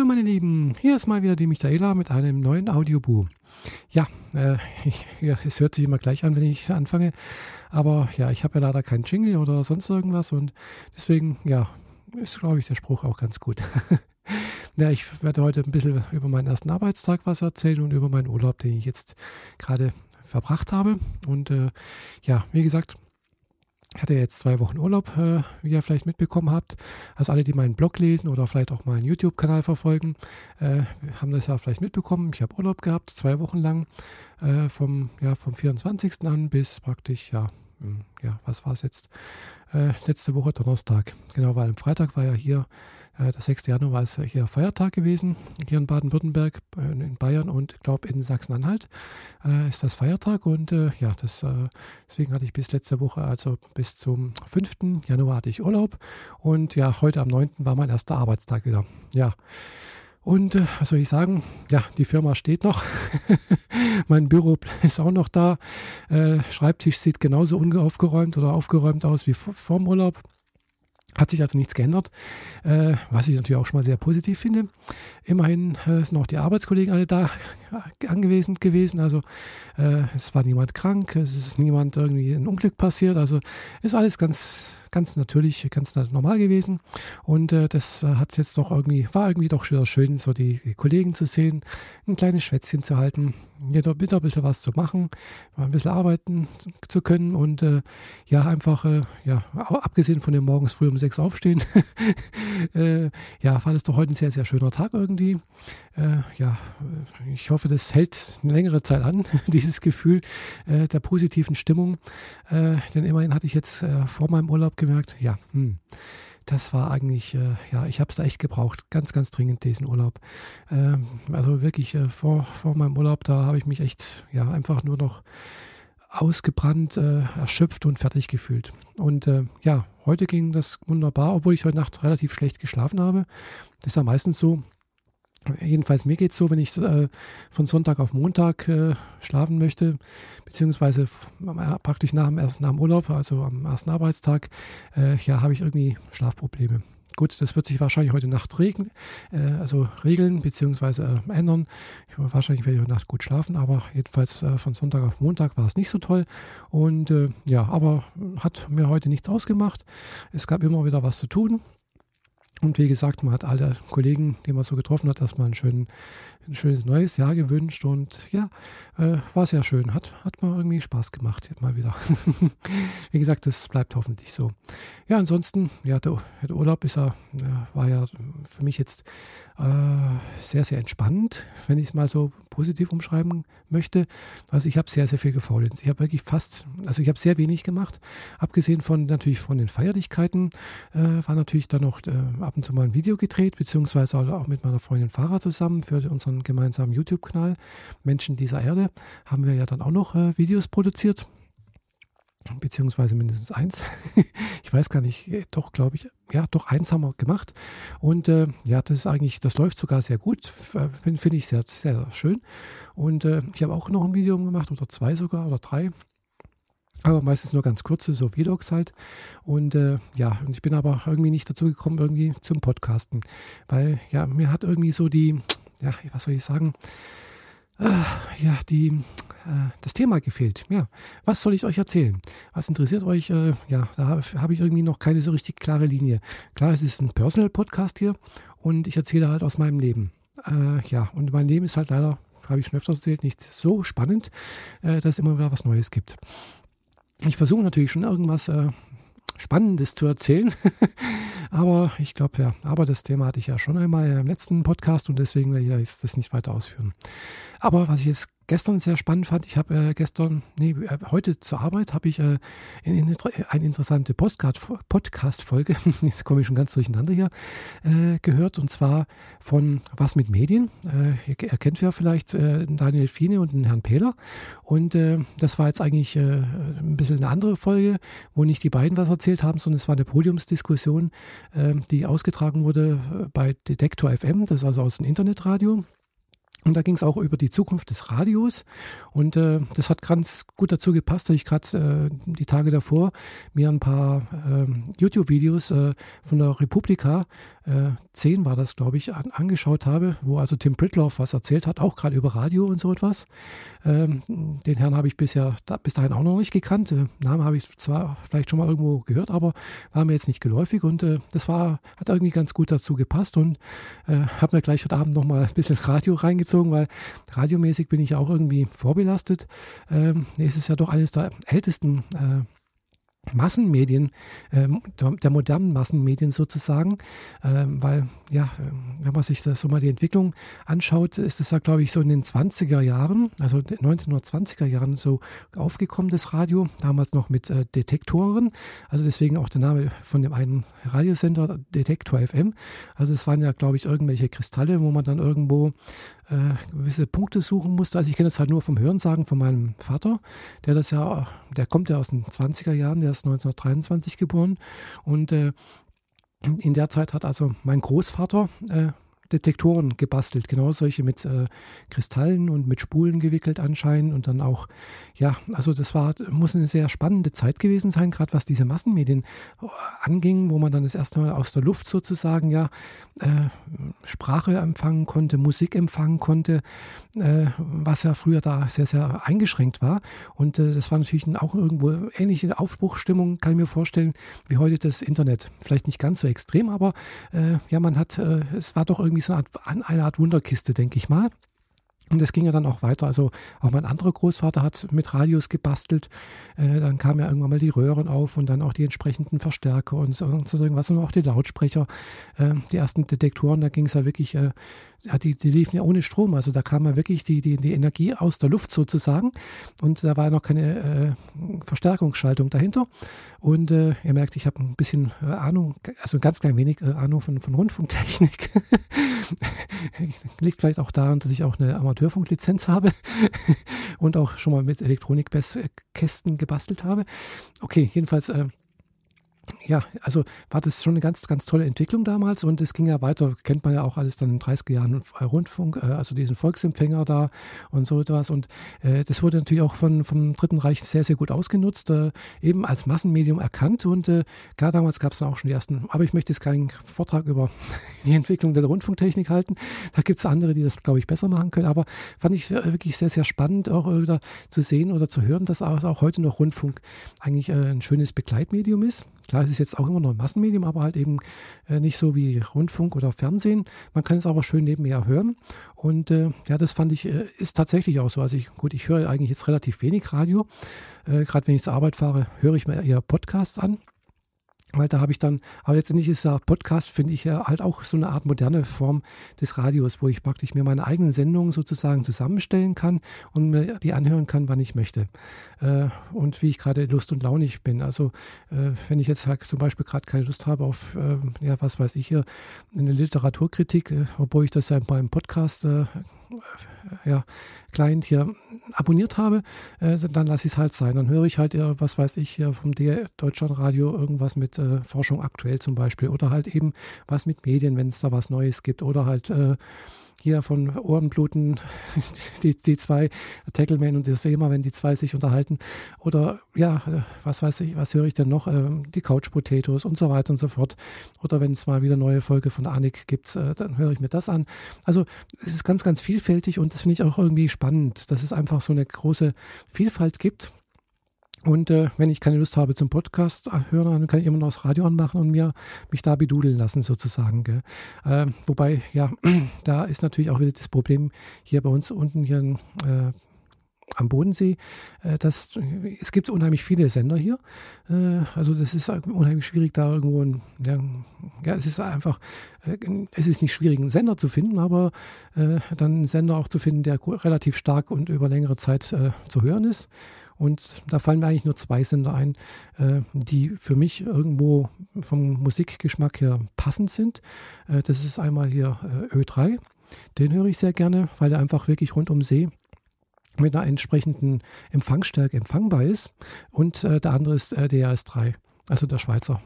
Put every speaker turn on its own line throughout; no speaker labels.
Hallo meine Lieben, hier ist mal wieder die Michaela mit einem neuen Audiobu. Ja, äh, ja, es hört sich immer gleich an, wenn ich anfange, aber ja, ich habe ja leider keinen Jingle oder sonst irgendwas und deswegen, ja, ist glaube ich der Spruch auch ganz gut. ja, ich werde heute ein bisschen über meinen ersten Arbeitstag was erzählen und über meinen Urlaub, den ich jetzt gerade verbracht habe. Und äh, ja, wie gesagt, hatte jetzt zwei Wochen Urlaub, äh, wie ihr vielleicht mitbekommen habt. Also alle, die meinen Blog lesen oder vielleicht auch meinen YouTube-Kanal verfolgen, äh, haben das ja vielleicht mitbekommen. Ich habe Urlaub gehabt, zwei Wochen lang, äh, vom, ja, vom 24. an bis praktisch, ja, hm, ja, was war es jetzt? Äh, letzte Woche Donnerstag. Genau, weil am Freitag war ja hier der 6. Januar ist hier Feiertag gewesen, hier in Baden-Württemberg, äh, in Bayern und ich glaube in Sachsen-Anhalt äh, ist das Feiertag und äh, ja, das, äh, deswegen hatte ich bis letzte Woche, also bis zum 5. Januar hatte ich Urlaub und ja, heute am 9. war mein erster Arbeitstag wieder. Ja. Und äh, was soll ich sagen? Ja, die Firma steht noch. mein Büro ist auch noch da. Äh, Schreibtisch sieht genauso unaufgeräumt oder aufgeräumt aus wie vor dem Urlaub. Hat sich also nichts geändert, äh, was ich natürlich auch schon mal sehr positiv finde. Immerhin äh, sind auch die Arbeitskollegen alle da anwesend gewesen. Also äh, es war niemand krank, es ist niemand irgendwie ein Unglück passiert. Also ist alles ganz ganz natürlich, ganz normal gewesen. Und äh, das äh, hat jetzt doch irgendwie, war irgendwie doch wieder schön, so die, Kollegen zu sehen, ein kleines Schwätzchen zu halten, jeder wieder ein bisschen was zu machen, ein bisschen arbeiten zu können und äh, ja, einfach, äh, ja, abgesehen von dem morgens früh um sechs aufstehen, äh, ja, war das doch heute ein sehr, sehr schöner Tag irgendwie. Äh, ja, ich hoffe, das hält eine längere Zeit an, dieses Gefühl äh, der positiven Stimmung. Äh, denn immerhin hatte ich jetzt vor meinem Urlaub gemerkt, ja, hm, das war eigentlich, äh, ja, ich habe es echt gebraucht, ganz, ganz dringend diesen Urlaub. Ähm, also wirklich äh, vor, vor meinem Urlaub, da habe ich mich echt, ja, einfach nur noch ausgebrannt, äh, erschöpft und fertig gefühlt. Und äh, ja, heute ging das wunderbar, obwohl ich heute Nacht relativ schlecht geschlafen habe. Das ist ja meistens so, Jedenfalls mir geht es so, wenn ich äh, von Sonntag auf Montag äh, schlafen möchte, beziehungsweise praktisch nach dem, ersten, nach dem Urlaub, also am ersten Arbeitstag, äh, ja, habe ich irgendwie Schlafprobleme. Gut, das wird sich wahrscheinlich heute Nacht regeln, äh, also regeln beziehungsweise äh, ändern. Ich, wahrscheinlich werde ich heute Nacht gut schlafen, aber jedenfalls äh, von Sonntag auf Montag war es nicht so toll. Und ja, aber hat mir heute nichts ausgemacht. Es gab immer wieder was zu tun. Und wie gesagt, man hat alle Kollegen, die man so getroffen hat, erstmal einen schönen, ein schönes neues Jahr gewünscht. Und ja, äh, war sehr schön. Hat, hat mir irgendwie Spaß gemacht, mal wieder. wie gesagt, das bleibt hoffentlich so. Ja, ansonsten, ja, der, der Urlaub ist ja, war ja für mich jetzt äh, sehr, sehr entspannend, wenn ich es mal so positiv umschreiben möchte. Also ich habe sehr, sehr viel gefault. Ich habe wirklich fast, also ich habe sehr wenig gemacht. Abgesehen von natürlich von den Feierlichkeiten äh, war natürlich dann noch äh, ab und zu mal ein Video gedreht, beziehungsweise auch mit meiner Freundin Farah zusammen für unseren gemeinsamen YouTube-Kanal Menschen dieser Erde haben wir ja dann auch noch äh, Videos produziert beziehungsweise mindestens eins. ich weiß gar nicht, äh, doch glaube ich, ja, doch eins haben wir gemacht. Und äh, ja, das ist eigentlich, das läuft sogar sehr gut, finde ich sehr, sehr schön. Und äh, ich habe auch noch ein Video gemacht, oder zwei sogar, oder drei aber meistens nur ganz kurze, so Vlogs halt. Und äh, ja, und ich bin aber irgendwie nicht dazu gekommen, irgendwie zum Podcasten. Weil ja, mir hat irgendwie so die, ja, was soll ich sagen, äh, ja, die, äh, das Thema gefehlt. Ja, was soll ich euch erzählen? Was interessiert euch? Äh, ja, da habe hab ich irgendwie noch keine so richtig klare Linie. Klar, es ist ein Personal-Podcast hier und ich erzähle halt aus meinem Leben. Äh, ja, und mein Leben ist halt leider, habe ich schon öfters erzählt, nicht so spannend, äh, dass es immer wieder was Neues gibt ich versuche natürlich schon irgendwas äh, Spannendes zu erzählen. aber ich glaube, ja, aber das Thema hatte ich ja schon einmal im letzten Podcast und deswegen werde ich das nicht weiter ausführen. Aber was ich jetzt gestern sehr spannend fand, ich habe äh, gestern, nee, äh, heute zur Arbeit habe ich äh, eine, eine interessante Podcast-Folge, jetzt komme ich schon ganz durcheinander hier, äh, gehört und zwar von Was mit Medien. Äh, ihr kennt ja vielleicht äh, Daniel Fiene und den Herrn Pehler und das war jetzt eigentlich ein bisschen eine andere Folge, wo nicht die beiden was erzählt haben, sondern es war eine Podiumsdiskussion, die ausgetragen wurde bei Detektor FM, das ist also aus dem Internetradio. Und da ging es auch über die Zukunft des Radios. Und äh, das hat ganz gut dazu gepasst, dass ich gerade äh, die Tage davor mir ein paar äh, YouTube-Videos äh, von der Republika 2010 war das, glaube ich, an, angeschaut habe, wo also Tim Pritloff was erzählt hat, auch gerade über Radio und so etwas. Ähm, den Herrn habe ich bisher da, bis dahin auch noch nicht gekannt. Äh, Namen habe ich zwar vielleicht schon mal irgendwo gehört, aber war mir jetzt nicht geläufig und äh, das war, hat irgendwie ganz gut dazu gepasst und äh, habe mir gleich heute Abend noch mal ein bisschen Radio reingezogen, weil radiomäßig bin ich auch irgendwie vorbelastet. Ähm, es ist ja doch eines der ältesten äh, Massenmedien, ähm, der, modernen Massenmedien sozusagen, ähm, weil ja, ähm, wenn man sich das so mal die Entwicklung anschaut, ist es ja, glaube ich, so in den 20er Jahren, also 1920er Jahren so aufgekommen, das Radio, damals noch mit äh, Detektoren, also deswegen auch der Name von dem einen Radiosender, Detektor FM. Also es waren ja, glaube ich, irgendwelche Kristalle, wo man dann irgendwo äh, gewisse Punkte suchen musste. Also ich kenne das halt nur vom Hörensagen von meinem Vater, der das ja, der kommt ja aus den 20er Jahren, der ist 1923 geboren und äh, in der Zeit hat also mein Großvater äh, Detektoren gebastelt, genau solche mit äh, Kristallen und mit Spulen gewickelt anscheinend und dann auch, ja, also das war, muss eine sehr spannende Zeit gewesen sein, gerade was diese Massenmedien äh, anging, wo man dann das erste Mal aus der Luft sozusagen ja äh, Sprache empfangen konnte, Musik empfangen konnte, äh, was ja früher da sehr, sehr eingeschränkt war und äh, das war natürlich auch irgendwo ähnliche Aufbruchstimmung, kann ich mir vorstellen, wie heute das Internet. Vielleicht nicht ganz so extrem, aber äh, ja, man hat, es war doch irgendwie irgendwie so eine Art, eine Art Wunderkiste, denke ich mal. Und es ging ja dann auch weiter. Also auch mein anderer Großvater hat mit Radios gebastelt. Äh, dann kamen ja irgendwann mal die Röhren auf und dann auch die entsprechenden Verstärker und so, und so irgendwas und auch die Lautsprecher. Äh, die ersten Detektoren, da ging es ja wirklich äh, ja, die, die liefen ja ohne Strom. Also da kam ja wirklich die, die, die Energie aus der Luft sozusagen. Und da war ja noch keine äh, Verstärkungsschaltung dahinter. Und äh, ihr merkt, ich habe ein bisschen äh, Ahnung, also ein ganz klein wenig äh, Ahnung von, von Rundfunktechnik. Liegt vielleicht auch daran, dass ich auch eine Amateurfunklizenz habe und auch schon mal mit Elektronikkästen gebastelt habe. Okay, jedenfalls äh, ja, also war das schon eine ganz, ganz tolle Entwicklung damals und es ging ja weiter, kennt man ja auch alles dann in den 30er Jahren Rundfunk, äh, also diesen Volksempfänger da und so etwas und äh, das wurde natürlich auch von, vom Dritten Reich sehr, sehr gut ausgenutzt, äh, eben als Massenmedium erkannt und klar, damals gab es dann auch schon die ersten, aber ich möchte jetzt keinen Vortrag über die Entwicklung der Rundfunktechnik halten, da gibt es andere, die das, glaube ich, besser machen können, aber fand ich wirklich sehr, sehr spannend auch wieder zu sehen oder zu hören, dass auch, auch heute noch Rundfunk eigentlich ein schönes Begleitmedium ist. Klar, ist jetzt auch immer noch ein Massenmedium, aber halt eben äh, nicht so wie Rundfunk oder Fernsehen. Man kann es aber schön nebenher hören. Und äh, ja, das fand ich, äh, ist tatsächlich auch so. Also ich, gut, ich höre eigentlich jetzt relativ wenig Radio. Äh, Gerade wenn ich zur Arbeit fahre, höre ich mir eher Podcasts an. Weil da habe ich dann, aber letztendlich ist der Podcast, finde ich ja halt auch so eine Art moderne Form des Radios, wo ich praktisch mir meine eigenen Sendungen sozusagen zusammenstellen kann und mir die anhören kann, wann ich möchte. Äh, und wie ich gerade lust und launig bin. Also äh, wenn ich jetzt halt zum Beispiel gerade keine Lust habe auf, äh, ja, was weiß ich hier, eine Literaturkritik, obwohl ich das ja beim Podcast ja, Client hier abonniert habe, äh, dann lasse ich es halt sein. Dann höre ich halt, äh, was weiß ich, hier vom Deutschlandradio irgendwas mit äh, Forschung aktuell zum Beispiel oder halt eben was mit Medien, wenn es da was Neues gibt oder halt äh, hier von Ohrenbluten, die, die zwei, Tackleman und der Seema, wenn die zwei sich unterhalten. Oder ja, äh, was weiß ich, was höre ich denn noch? Ähm, die Couch Potatoes und so weiter und so fort. Oder wenn es mal wieder neue Folge von Anik gibt, äh, dann höre ich mir das an. Also es ist ganz, ganz vielfältig und das finde ich auch irgendwie spannend, dass es einfach so eine große Vielfalt gibt und äh, wenn ich keine Lust habe zum Podcast äh, hören, dann kann ich immer noch das Radio anmachen und mir mich da bedudeln lassen sozusagen. Äh, wobei, ja, da ist natürlich auch wieder das Problem hier bei uns unten hier äh, am Bodensee, äh, dass es gibt unheimlich viele Sender hier. Äh, also das ist unheimlich schwierig, da irgendwo ein, ja, ja, es ist einfach, es ist nicht schwierig, einen Sender zu finden, aber dann einen Sender auch zu finden, der relativ stark und über längere Zeit zu hören ist. Und da fallen mir eigentlich nur zwei Sender ein, äh, die für mich irgendwo vom Musikgeschmack her passend sind. Äh, das ist einmal hier äh, Ö3. Den höre ich sehr gerne, weil er einfach wirklich rund um See mit einer entsprechenden Empfangsstärke empfangbar ist. Und äh, der andere ist äh, DRS3, also der Schweizer.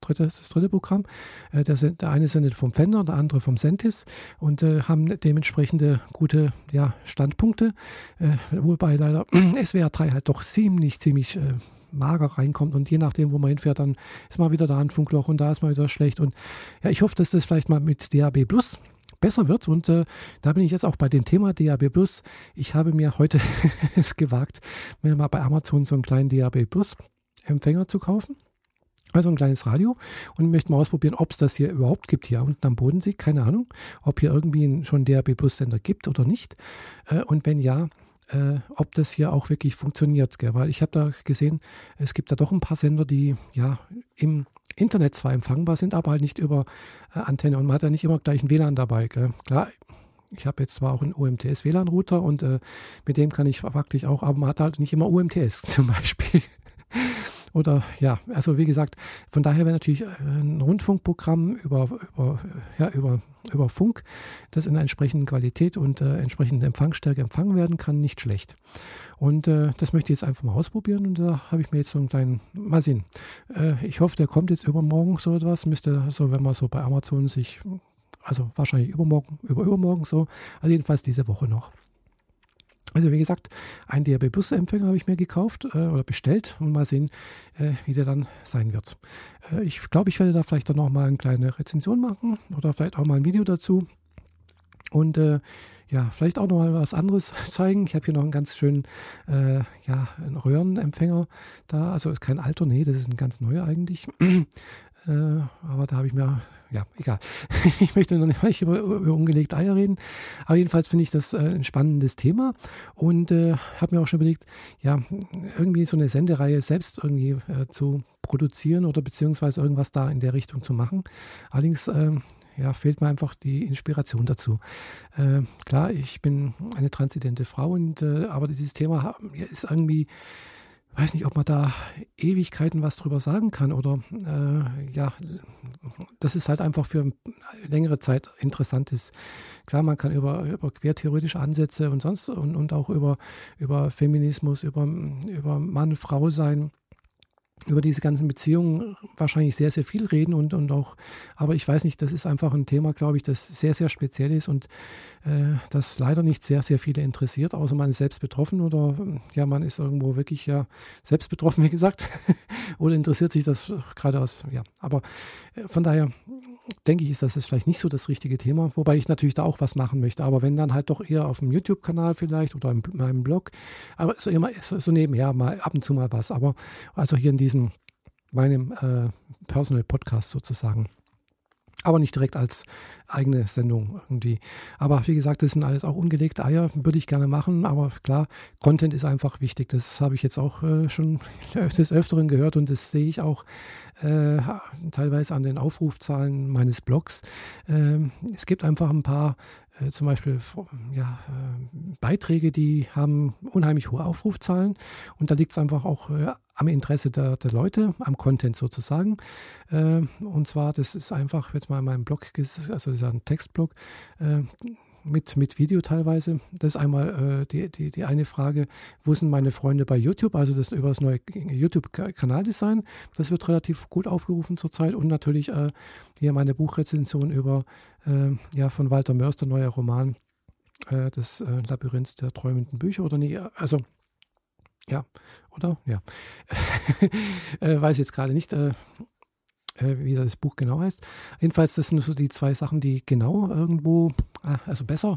Dritte, das dritte Programm. Äh, der, der, eine sendet vom Fender, der andere vom Sentis und äh, haben dementsprechende gute ja, Standpunkte. Äh, wobei leider SWR 3 halt doch ziemlich, ziemlich äh, mager reinkommt und je nachdem, wo man hinfährt, dann ist mal wieder da ein Funkloch und da ist mal wieder schlecht. Und ja, ich hoffe, dass das vielleicht mal mit DAB Plus besser wird. Und äh, da bin ich jetzt auch bei dem Thema DAB Plus. Ich habe mir heute es gewagt, mir mal bei Amazon so einen kleinen DAB Plus Empfänger zu kaufen. Also ein kleines Radio und möchte mal ausprobieren, ob es das hier überhaupt gibt, hier unten am Bodensee. Keine Ahnung, ob hier irgendwie schon DAB Plus Sender gibt oder nicht. Äh, und wenn ja, äh, ob das hier auch wirklich funktioniert. Gell? Weil ich habe da gesehen, es gibt da doch ein paar Sender, die ja im Internet zwar empfangbar sind, aber halt nicht über äh, Antenne und man hat ja nicht immer gleich ein WLAN dabei. Gell? Klar, ich habe jetzt zwar auch einen UMTS WLAN-Router und äh, mit dem kann ich praktisch auch, aber man hat halt nicht immer UMTS zum Beispiel. Oder ja, also wie gesagt, von daher wäre natürlich äh, ein Rundfunkprogramm über, über, ja, über, über Funk, das in einer entsprechenden Qualität und äh, entsprechenden Empfangsstärke empfangen werden kann, nicht schlecht. Und äh, das möchte ich jetzt einfach mal ausprobieren und da habe ich mir jetzt so einen kleinen, mal sehen. Äh, ich hoffe, der kommt jetzt übermorgen so etwas, müsste so, wenn man so bei Amazon sich, also wahrscheinlich übermorgen, über übermorgen so, also jedenfalls diese Woche noch. Also wie gesagt, ein DAB Plus Empfänger habe ich mir gekauft äh, oder bestellt und mal sehen, äh, wie der dann sein wird. Äh, ich glaube, ich werde da vielleicht dann noch mal eine kleine Rezension machen oder vielleicht auch mal ein Video dazu. Und äh, ja, vielleicht auch noch mal was anderes zeigen. Ich habe hier noch einen ganz schönen äh, ja, einen Röhrenempfänger da. Also kein alter, nee, das ist ein ganz neuer eigentlich. Äh, aber da habe ich mir, ja, egal. ich möchte noch nicht über, über ungelegte Eier reden. Aber jedenfalls finde ich das äh, ein spannendes Thema und äh, habe mir auch schon überlegt, ja, irgendwie so eine Sendereihe selbst irgendwie äh, zu produzieren oder beziehungsweise irgendwas da in der Richtung zu machen. Allerdings ähm, ja, fehlt mir einfach die Inspiration dazu. Äh, klar, ich bin eine transidente Frau, und, äh, aber dieses Thema ist irgendwie weiß nicht, ob man da Ewigkeiten was drüber sagen kann oder äh, ja, das ist halt einfach für längere Zeit interessant ist. Klar, man kann über, über quertheoretische Ansätze und sonst und, und auch über, über Feminismus, über, über Mann, Frau sein über diese ganzen Beziehungen wahrscheinlich sehr, sehr viel reden und, und auch, aber ich weiß nicht, das ist einfach ein Thema, glaube ich, das sehr, sehr speziell ist und äh, das leider nicht sehr, sehr viele interessiert, außer man ist selbst betroffen oder ja, man ist irgendwo wirklich ja selbst betroffen, wie gesagt, oder interessiert sich das gerade aus, ja, aber äh, von daher denke ich, ist das vielleicht nicht so das richtige Thema, wobei ich natürlich da auch was machen möchte. Aber wenn dann halt doch eher auf dem YouTube-Kanal vielleicht oder in meinem Blog, aber so immer so nebenher mal ab und zu mal was. Aber also hier in diesem meinem äh, Personal Podcast sozusagen aber nicht direkt als eigene Sendung irgendwie. Aber wie gesagt, das sind alles auch ungelegte Eier, würde ich gerne machen, aber klar, Content ist einfach wichtig. Das habe ich jetzt auch äh, schon des Öfteren gehört und das sehe ich auch äh, teilweise an den Aufrufzahlen meines Blogs. Ähm, es gibt einfach ein paar äh, zum Beispiel ja, äh, Beiträge, die haben unheimlich hohe Aufrufzahlen und da liegt es einfach auch äh, am Interesse der, der, Leute, am Content sozusagen. Äh, und zwar, das ist einfach jetzt mal in meinem Blog, also das ist ein Textblog, äh, mit, mit Video teilweise. Das ist einmal äh, die, die, die eine Frage, wo sind meine Freunde bei YouTube? Also das über das neue YouTube-Kanaldesign. Das wird relativ gut aufgerufen zurzeit. Und natürlich äh, hier meine Buchrezension über äh, ja, von Walter Mörs, der neue Roman, äh, das äh, Labyrinth der träumenden Bücher. Oder nie, also ja, oder? Ja. äh, weiß jetzt gerade nicht. Äh, äh, wie das Buch genau heißt. Jedenfalls, das sind so die zwei Sachen, die genau irgendwo, äh, also besser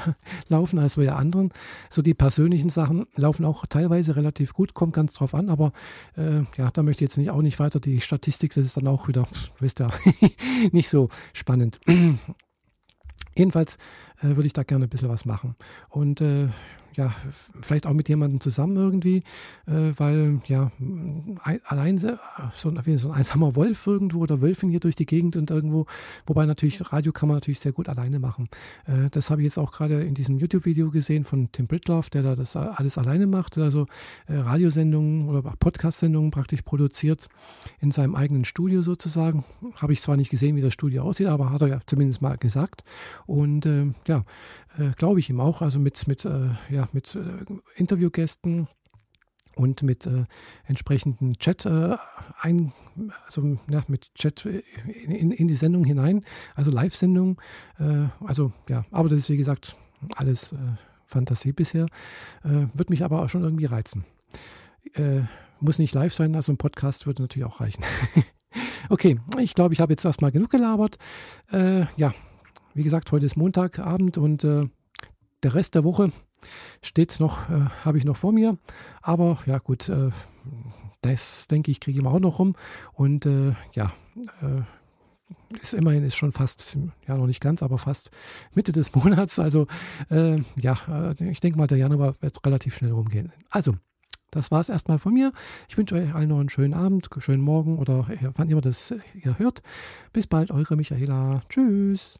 laufen als bei der anderen. So die persönlichen Sachen laufen auch teilweise relativ gut, kommt ganz drauf an, aber äh, ja, da möchte ich jetzt nicht, auch nicht weiter die Statistik, das ist dann auch wieder, wisst ihr, nicht so spannend. Jedenfalls äh, würde ich da gerne ein bisschen was machen. Und äh, ja, vielleicht auch mit jemandem zusammen irgendwie, äh, weil ja, ein, allein so, so ein einsamer Wolf irgendwo oder Wölfin hier durch die Gegend und irgendwo, wobei natürlich Radio kann man natürlich sehr gut alleine machen. Äh, das habe ich jetzt auch gerade in diesem YouTube-Video gesehen von Tim Britloff, der da das alles alleine macht, also äh, Radiosendungen oder Podcast-Sendungen praktisch produziert in seinem eigenen Studio sozusagen. Habe ich zwar nicht gesehen, wie das Studio aussieht, aber hat er ja zumindest mal gesagt. Und äh, ja, äh, glaube ich ihm auch, also mit, mit äh, ja, mit äh, Interviewgästen und mit äh, entsprechenden Chat äh, ein, also ja, mit Chat in, in, die Sendung hinein, also Live-Sendung. Äh, also ja, aber das ist wie gesagt alles äh, Fantasie bisher. Äh, Wird mich aber auch schon irgendwie reizen. muss nicht live sein, also ein Podcast würde natürlich auch reichen. okay, ich glaube, ich habe jetzt erstmal genug gelabert. Ja, wie gesagt, heute ist Montagabend und der Rest der Woche steht noch, äh, habe ich noch vor mir. Aber ja, gut, äh, das denke ich, kriege ich auch noch rum. Und äh, ja, äh, ist immerhin ist schon fast, ja noch nicht ganz, aber fast Mitte des Monats. Also äh, ja, äh, ich denke mal, der Januar wird relativ schnell rumgehen. Also, das war es erstmal von mir. Ich wünsche euch allen noch einen schönen Abend, schönen Morgen oder wann immer das ihr hört. Bis bald, eure Michaela. Tschüss.